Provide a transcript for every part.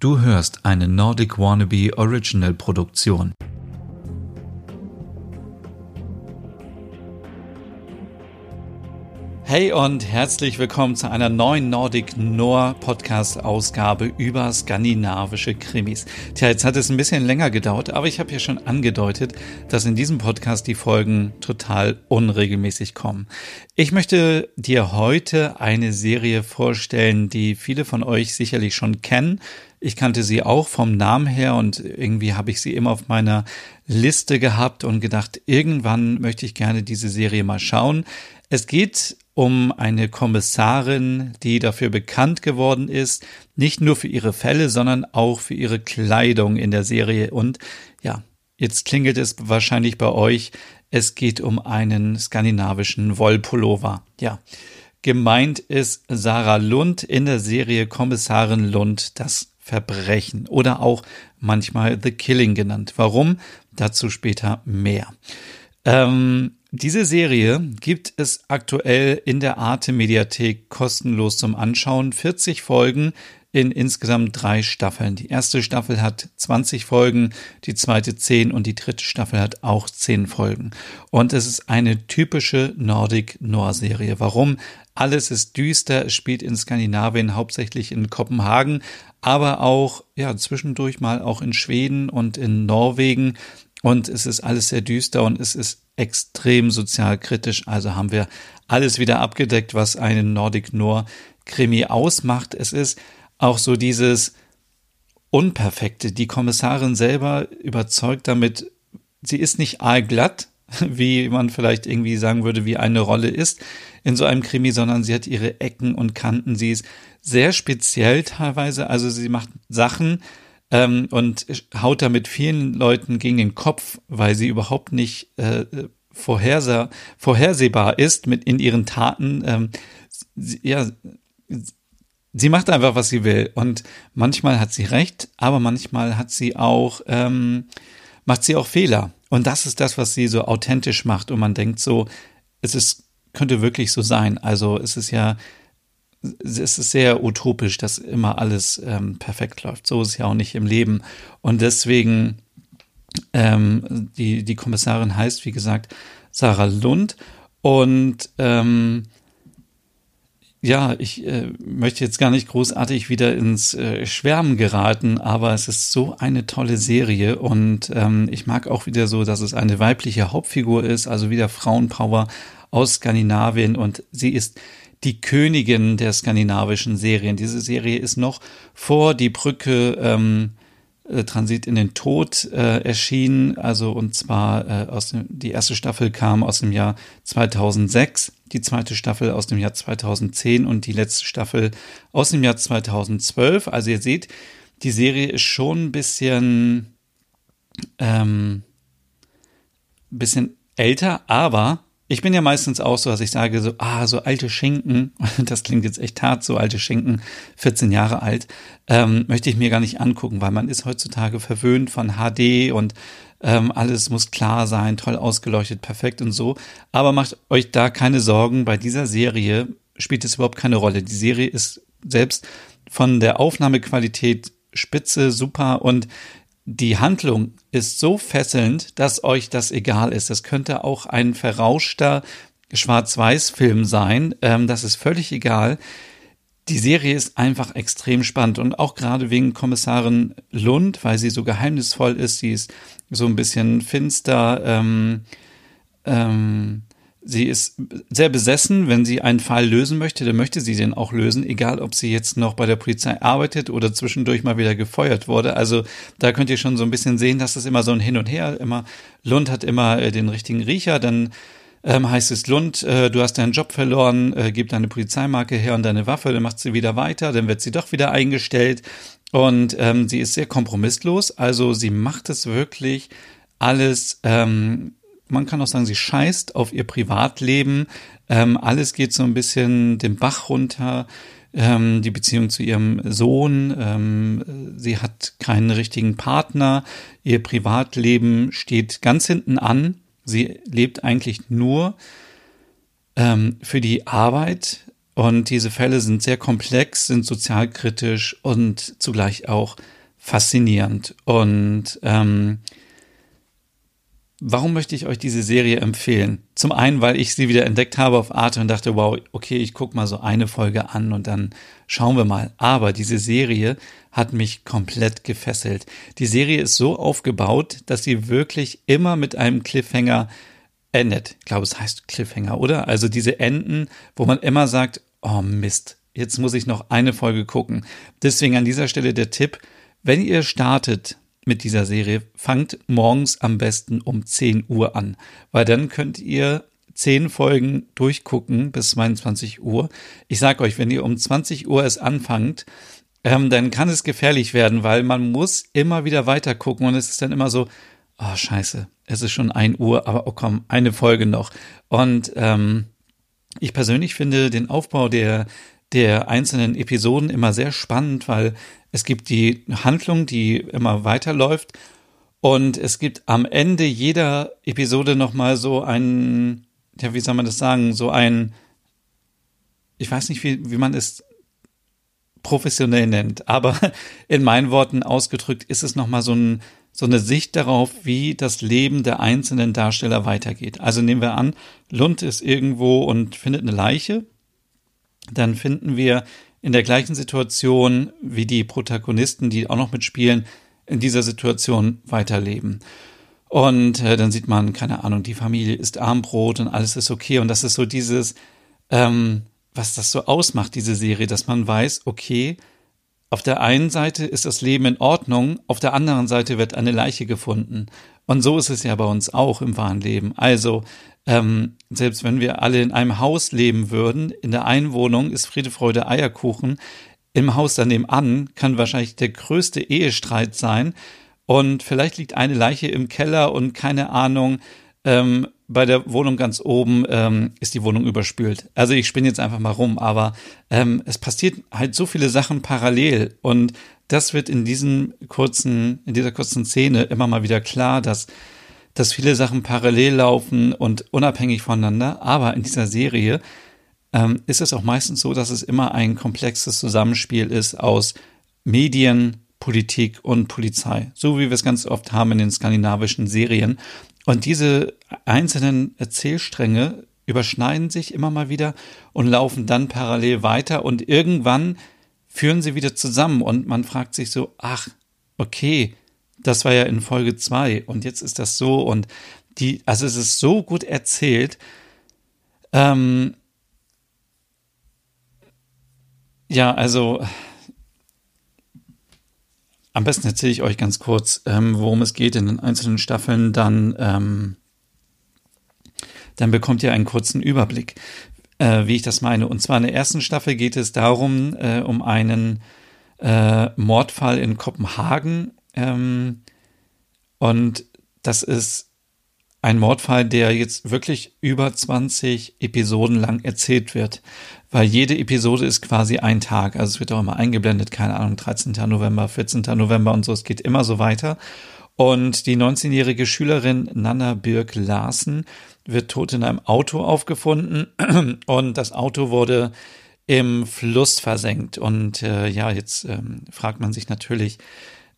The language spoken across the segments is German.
Du hörst eine Nordic Wannabe Original Produktion. Hey und herzlich willkommen zu einer neuen Nordic Noir Podcast Ausgabe über skandinavische Krimis. Tja, jetzt hat es ein bisschen länger gedauert, aber ich habe ja schon angedeutet, dass in diesem Podcast die Folgen total unregelmäßig kommen. Ich möchte dir heute eine Serie vorstellen, die viele von euch sicherlich schon kennen ich kannte sie auch vom Namen her und irgendwie habe ich sie immer auf meiner Liste gehabt und gedacht, irgendwann möchte ich gerne diese Serie mal schauen. Es geht um eine Kommissarin, die dafür bekannt geworden ist, nicht nur für ihre Fälle, sondern auch für ihre Kleidung in der Serie. Und ja, jetzt klingelt es wahrscheinlich bei euch. Es geht um einen skandinavischen Wollpullover. Ja. Gemeint ist Sarah Lund in der Serie Kommissarin Lund, das Verbrechen oder auch manchmal The Killing genannt. Warum? Dazu später mehr. Ähm, diese Serie gibt es aktuell in der Arte Mediathek kostenlos zum Anschauen. 40 Folgen in insgesamt drei Staffeln. Die erste Staffel hat 20 Folgen, die zweite 10 und die dritte Staffel hat auch 10 Folgen. Und es ist eine typische Nordic Noir Serie. Warum? Alles ist düster, es spielt in Skandinavien, hauptsächlich in Kopenhagen, aber auch ja zwischendurch mal auch in Schweden und in Norwegen und es ist alles sehr düster und es ist extrem sozialkritisch. Also haben wir alles wieder abgedeckt, was einen Nordic Noir Krimi ausmacht. Es ist auch so dieses Unperfekte. Die Kommissarin selber überzeugt damit, sie ist nicht aalglatt, wie man vielleicht irgendwie sagen würde, wie eine Rolle ist in so einem Krimi, sondern sie hat ihre Ecken und Kanten. Sie ist sehr speziell teilweise. Also sie macht Sachen ähm, und haut damit vielen Leuten gegen den Kopf, weil sie überhaupt nicht äh, vorherseh vorhersehbar ist mit in ihren Taten. Ähm, sie, ja, sie macht einfach, was sie will. Und manchmal hat sie recht, aber manchmal hat sie auch, ähm, macht sie auch Fehler. Und das ist das, was sie so authentisch macht. Und man denkt so, es ist, könnte wirklich so sein. Also es ist ja es ist sehr utopisch, dass immer alles ähm, perfekt läuft. So ist es ja auch nicht im Leben. Und deswegen, ähm, die, die Kommissarin heißt, wie gesagt, Sarah Lund. Und ähm, ja, ich äh, möchte jetzt gar nicht großartig wieder ins äh, Schwärmen geraten, aber es ist so eine tolle Serie und ähm, ich mag auch wieder so, dass es eine weibliche Hauptfigur ist, also wieder Frauenpower aus Skandinavien und sie ist die Königin der skandinavischen Serien. Diese Serie ist noch vor die Brücke ähm, äh, Transit in den Tod äh, erschienen, also und zwar äh, aus dem, die erste Staffel kam aus dem Jahr 2006, die zweite Staffel aus dem Jahr 2010 und die letzte Staffel aus dem Jahr 2012. Also ihr seht, die Serie ist schon ein bisschen ähm, bisschen älter, aber ich bin ja meistens auch so, dass ich sage so, ah, so alte Schinken, das klingt jetzt echt hart, so alte Schinken, 14 Jahre alt, ähm, möchte ich mir gar nicht angucken, weil man ist heutzutage verwöhnt von HD und ähm, alles muss klar sein, toll ausgeleuchtet, perfekt und so. Aber macht euch da keine Sorgen, bei dieser Serie spielt es überhaupt keine Rolle. Die Serie ist selbst von der Aufnahmequalität spitze, super und die Handlung ist so fesselnd, dass euch das egal ist. Das könnte auch ein verrauschter Schwarz-Weiß-Film sein. Ähm, das ist völlig egal. Die Serie ist einfach extrem spannend und auch gerade wegen Kommissarin Lund, weil sie so geheimnisvoll ist. Sie ist so ein bisschen finster. Ähm, ähm, Sie ist sehr besessen, wenn sie einen Fall lösen möchte, dann möchte sie den auch lösen, egal ob sie jetzt noch bei der Polizei arbeitet oder zwischendurch mal wieder gefeuert wurde. Also da könnt ihr schon so ein bisschen sehen, dass es immer so ein Hin und Her, immer Lund hat immer äh, den richtigen Riecher, dann ähm, heißt es Lund, äh, du hast deinen Job verloren, äh, gib deine Polizeimarke her und deine Waffe, dann macht sie wieder weiter, dann wird sie doch wieder eingestellt und ähm, sie ist sehr kompromisslos, also sie macht es wirklich alles ähm, man kann auch sagen, sie scheißt auf ihr Privatleben. Ähm, alles geht so ein bisschen den Bach runter. Ähm, die Beziehung zu ihrem Sohn. Ähm, sie hat keinen richtigen Partner. Ihr Privatleben steht ganz hinten an. Sie lebt eigentlich nur ähm, für die Arbeit Und diese Fälle sind sehr komplex, sind sozialkritisch und zugleich auch faszinierend. Und ähm, Warum möchte ich euch diese Serie empfehlen? Zum einen, weil ich sie wieder entdeckt habe auf Arte und dachte, wow, okay, ich gucke mal so eine Folge an und dann schauen wir mal. Aber diese Serie hat mich komplett gefesselt. Die Serie ist so aufgebaut, dass sie wirklich immer mit einem Cliffhanger endet. Ich glaube, es heißt Cliffhanger, oder? Also diese Enden, wo man immer sagt, oh Mist, jetzt muss ich noch eine Folge gucken. Deswegen an dieser Stelle der Tipp, wenn ihr startet mit dieser Serie, fangt morgens am besten um 10 Uhr an, weil dann könnt ihr 10 Folgen durchgucken bis 22 Uhr. Ich sag euch, wenn ihr um 20 Uhr es anfangt, ähm, dann kann es gefährlich werden, weil man muss immer wieder weiter gucken und es ist dann immer so, oh scheiße, es ist schon 1 Uhr, aber oh komm, eine Folge noch. Und ähm, ich persönlich finde den Aufbau der der einzelnen Episoden immer sehr spannend, weil es gibt die Handlung, die immer weiterläuft und es gibt am Ende jeder Episode nochmal so ein, ja, wie soll man das sagen, so ein, ich weiß nicht, wie, wie man es professionell nennt, aber in meinen Worten ausgedrückt ist es nochmal so, ein, so eine Sicht darauf, wie das Leben der einzelnen Darsteller weitergeht. Also nehmen wir an, Lund ist irgendwo und findet eine Leiche dann finden wir in der gleichen Situation wie die Protagonisten, die auch noch mitspielen, in dieser Situation weiterleben. Und äh, dann sieht man, keine Ahnung, die Familie isst Armbrot und alles ist okay. Und das ist so dieses, ähm, was das so ausmacht, diese Serie, dass man weiß, okay, auf der einen Seite ist das Leben in Ordnung, auf der anderen Seite wird eine Leiche gefunden. Und so ist es ja bei uns auch im wahren Leben. Also, ähm, selbst wenn wir alle in einem Haus leben würden, in der einen Wohnung ist Friede, Freude, Eierkuchen, im Haus daneben an kann wahrscheinlich der größte Ehestreit sein. Und vielleicht liegt eine Leiche im Keller und keine Ahnung, ähm, bei der Wohnung ganz oben ähm, ist die Wohnung überspült. Also ich spinne jetzt einfach mal rum, aber ähm, es passiert halt so viele Sachen parallel und das wird in diesem kurzen, in dieser kurzen Szene immer mal wieder klar, dass dass viele Sachen parallel laufen und unabhängig voneinander. Aber in dieser Serie ähm, ist es auch meistens so, dass es immer ein komplexes Zusammenspiel ist aus Medien, Politik und Polizei, so wie wir es ganz oft haben in den skandinavischen Serien. Und diese einzelnen Erzählstränge überschneiden sich immer mal wieder und laufen dann parallel weiter und irgendwann führen sie wieder zusammen und man fragt sich so, ach, okay, das war ja in Folge zwei und jetzt ist das so und die, also es ist so gut erzählt. Ähm, ja, also am besten erzähle ich euch ganz kurz, ähm, worum es geht in den einzelnen Staffeln, dann, ähm, dann bekommt ihr einen kurzen Überblick, äh, wie ich das meine. Und zwar in der ersten Staffel geht es darum, äh, um einen äh, Mordfall in Kopenhagen. Ähm, und das ist ein Mordfall, der jetzt wirklich über 20 Episoden lang erzählt wird weil jede Episode ist quasi ein Tag. Also es wird auch immer eingeblendet, keine Ahnung, 13. November, 14. November und so. Es geht immer so weiter. Und die 19-jährige Schülerin Nana Birk Larsen wird tot in einem Auto aufgefunden und das Auto wurde im Fluss versenkt. Und äh, ja, jetzt ähm, fragt man sich natürlich,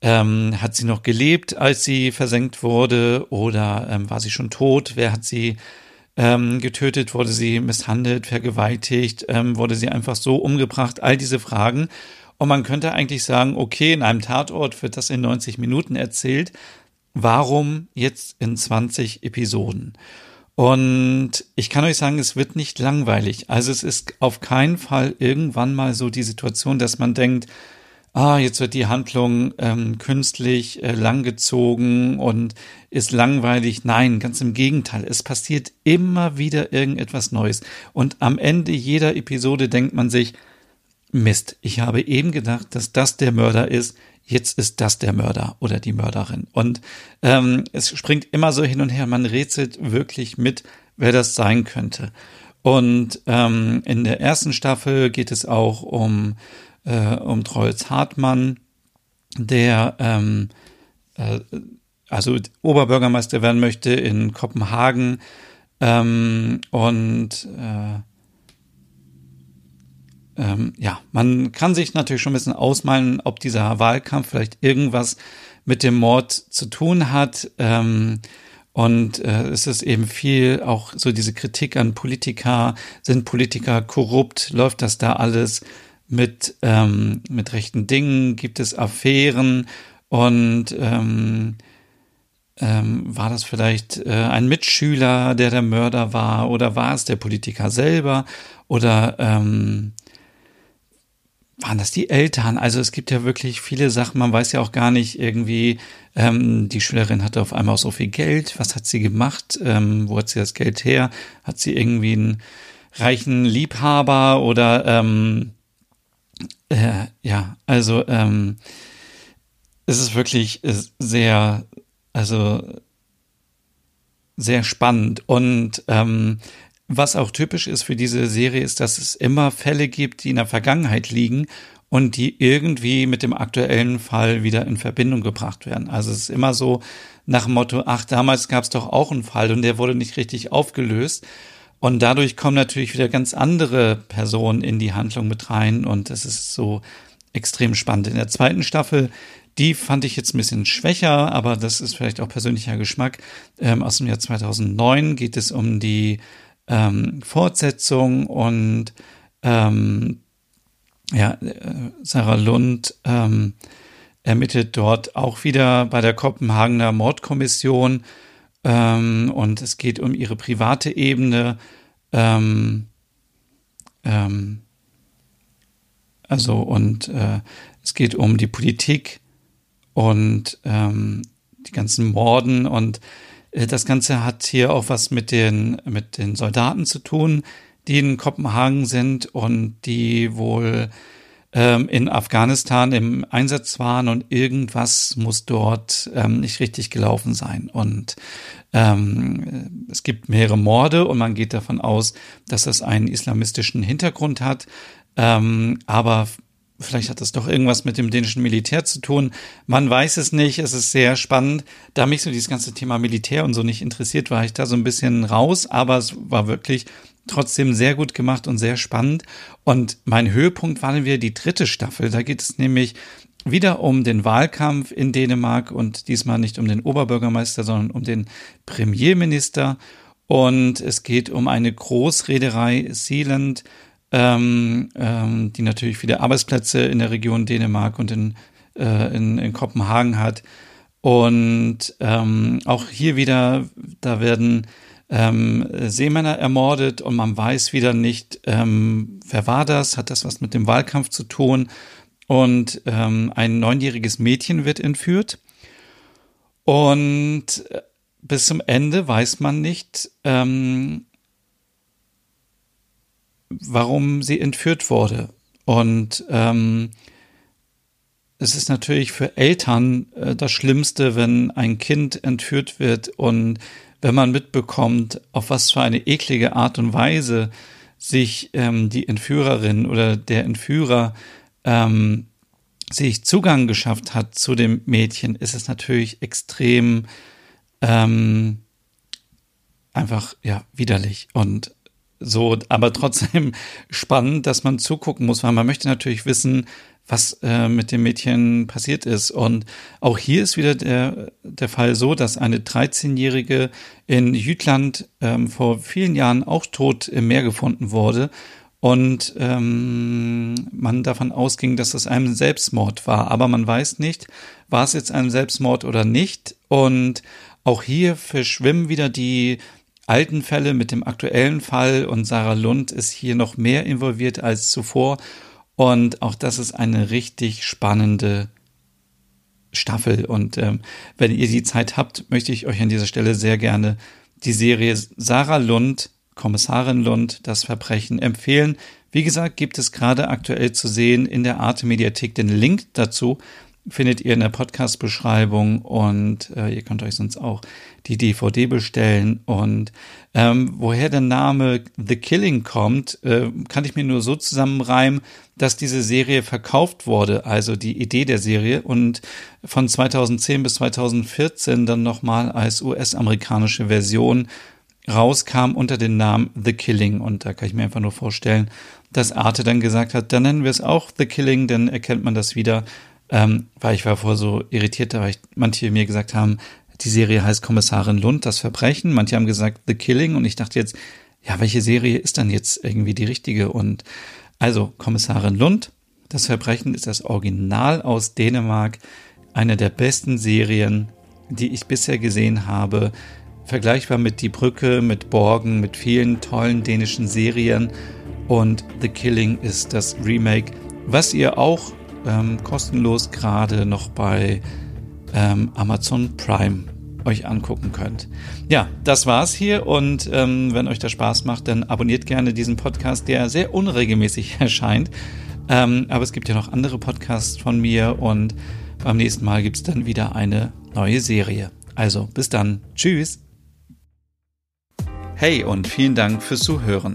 ähm, hat sie noch gelebt, als sie versenkt wurde oder ähm, war sie schon tot? Wer hat sie ähm, getötet, wurde sie misshandelt, vergewaltigt, ähm, wurde sie einfach so umgebracht, all diese Fragen. Und man könnte eigentlich sagen, okay, in einem Tatort wird das in 90 Minuten erzählt. Warum jetzt in 20 Episoden? Und ich kann euch sagen, es wird nicht langweilig. Also es ist auf keinen Fall irgendwann mal so die Situation, dass man denkt, ah, jetzt wird die Handlung ähm, künstlich äh, langgezogen und ist langweilig. Nein, ganz im Gegenteil. Es passiert immer wieder irgendetwas Neues. Und am Ende jeder Episode denkt man sich, Mist, ich habe eben gedacht, dass das der Mörder ist. Jetzt ist das der Mörder oder die Mörderin. Und ähm, es springt immer so hin und her. Man rätselt wirklich mit, wer das sein könnte. Und ähm, in der ersten Staffel geht es auch um äh, um Troels Hartmann, der ähm, äh, also Oberbürgermeister werden möchte in Kopenhagen ähm, und äh, ähm, ja, man kann sich natürlich schon ein bisschen ausmalen, ob dieser Wahlkampf vielleicht irgendwas mit dem Mord zu tun hat. Ähm, und äh, es ist eben viel auch so diese Kritik an Politiker. Sind Politiker korrupt? Läuft das da alles mit, ähm, mit rechten Dingen? Gibt es Affären? Und ähm, ähm, war das vielleicht äh, ein Mitschüler, der der Mörder war? Oder war es der Politiker selber? Oder ähm, waren das die Eltern? Also es gibt ja wirklich viele Sachen, man weiß ja auch gar nicht irgendwie, ähm, die Schülerin hatte auf einmal so viel Geld, was hat sie gemacht, ähm, wo hat sie das Geld her? Hat sie irgendwie einen reichen Liebhaber oder ähm, äh, ja, also ähm, es ist wirklich sehr, also sehr spannend und ähm, was auch typisch ist für diese Serie, ist, dass es immer Fälle gibt, die in der Vergangenheit liegen und die irgendwie mit dem aktuellen Fall wieder in Verbindung gebracht werden. Also es ist immer so nach dem Motto, ach, damals gab es doch auch einen Fall und der wurde nicht richtig aufgelöst. Und dadurch kommen natürlich wieder ganz andere Personen in die Handlung mit rein und das ist so extrem spannend. In der zweiten Staffel, die fand ich jetzt ein bisschen schwächer, aber das ist vielleicht auch persönlicher Geschmack. Ähm, aus dem Jahr 2009 geht es um die ähm, Fortsetzung und ähm, ja, äh, Sarah Lund ähm, ermittelt dort auch wieder bei der Kopenhagener Mordkommission ähm, und es geht um ihre private Ebene. Ähm, ähm, also und äh, es geht um die Politik und ähm, die ganzen Morden und äh, das Ganze hat hier auch was mit den, mit den Soldaten zu tun, die in Kopenhagen sind und die wohl ähm, in Afghanistan im Einsatz waren und irgendwas muss dort ähm, nicht richtig gelaufen sein. Und ähm, es gibt mehrere Morde und man geht davon aus, dass das einen islamistischen Hintergrund hat. Ähm, aber Vielleicht hat das doch irgendwas mit dem dänischen Militär zu tun. Man weiß es nicht. Es ist sehr spannend. Da mich so dieses ganze Thema Militär und so nicht interessiert, war ich da so ein bisschen raus. Aber es war wirklich trotzdem sehr gut gemacht und sehr spannend. Und mein Höhepunkt war dann wieder die dritte Staffel. Da geht es nämlich wieder um den Wahlkampf in Dänemark und diesmal nicht um den Oberbürgermeister, sondern um den Premierminister. Und es geht um eine Großreederei Sealand ähm, ähm, die natürlich viele Arbeitsplätze in der Region Dänemark und in, äh, in, in Kopenhagen hat. Und ähm, auch hier wieder, da werden ähm, Seemänner ermordet und man weiß wieder nicht, ähm, wer war das, hat das was mit dem Wahlkampf zu tun. Und ähm, ein neunjähriges Mädchen wird entführt. Und äh, bis zum Ende weiß man nicht, ähm, warum sie entführt wurde. Und ähm, es ist natürlich für Eltern äh, das Schlimmste, wenn ein Kind entführt wird und wenn man mitbekommt, auf was für eine eklige Art und Weise sich ähm, die Entführerin oder der Entführer ähm, sich Zugang geschafft hat zu dem Mädchen, ist es natürlich extrem ähm, einfach ja widerlich. Und so, aber trotzdem spannend, dass man zugucken muss, weil man möchte natürlich wissen, was äh, mit dem Mädchen passiert ist. Und auch hier ist wieder der, der Fall so, dass eine 13-Jährige in Jütland ähm, vor vielen Jahren auch tot im Meer gefunden wurde und ähm, man davon ausging, dass es ein Selbstmord war. Aber man weiß nicht, war es jetzt ein Selbstmord oder nicht. Und auch hier verschwimmen wieder die alten Fälle mit dem aktuellen Fall und Sarah Lund ist hier noch mehr involviert als zuvor. Und auch das ist eine richtig spannende Staffel. Und ähm, wenn ihr die Zeit habt, möchte ich euch an dieser Stelle sehr gerne die Serie Sarah Lund, Kommissarin Lund, das Verbrechen empfehlen. Wie gesagt, gibt es gerade aktuell zu sehen in der Arte Mediathek den Link dazu findet ihr in der Podcast-Beschreibung und äh, ihr könnt euch sonst auch die DVD bestellen. Und ähm, woher der Name The Killing kommt, äh, kann ich mir nur so zusammenreimen, dass diese Serie verkauft wurde, also die Idee der Serie und von 2010 bis 2014 dann nochmal als US-amerikanische Version rauskam unter dem Namen The Killing. Und da kann ich mir einfach nur vorstellen, dass Arte dann gesagt hat, dann nennen wir es auch The Killing, dann erkennt man das wieder. Ähm, weil ich war vor so irritiert, weil ich, manche mir gesagt haben, die Serie heißt Kommissarin Lund, das Verbrechen. Manche haben gesagt The Killing und ich dachte jetzt, ja, welche Serie ist dann jetzt irgendwie die richtige? Und also Kommissarin Lund, das Verbrechen ist das Original aus Dänemark, eine der besten Serien, die ich bisher gesehen habe. Vergleichbar mit Die Brücke, mit Borgen, mit vielen tollen dänischen Serien. Und The Killing ist das Remake, was ihr auch ähm, kostenlos gerade noch bei ähm, Amazon Prime euch angucken könnt. Ja, das war's hier und ähm, wenn euch das Spaß macht, dann abonniert gerne diesen Podcast, der sehr unregelmäßig erscheint. Ähm, aber es gibt ja noch andere Podcasts von mir und beim nächsten Mal gibt's dann wieder eine neue Serie. Also bis dann. Tschüss. Hey und vielen Dank fürs Zuhören.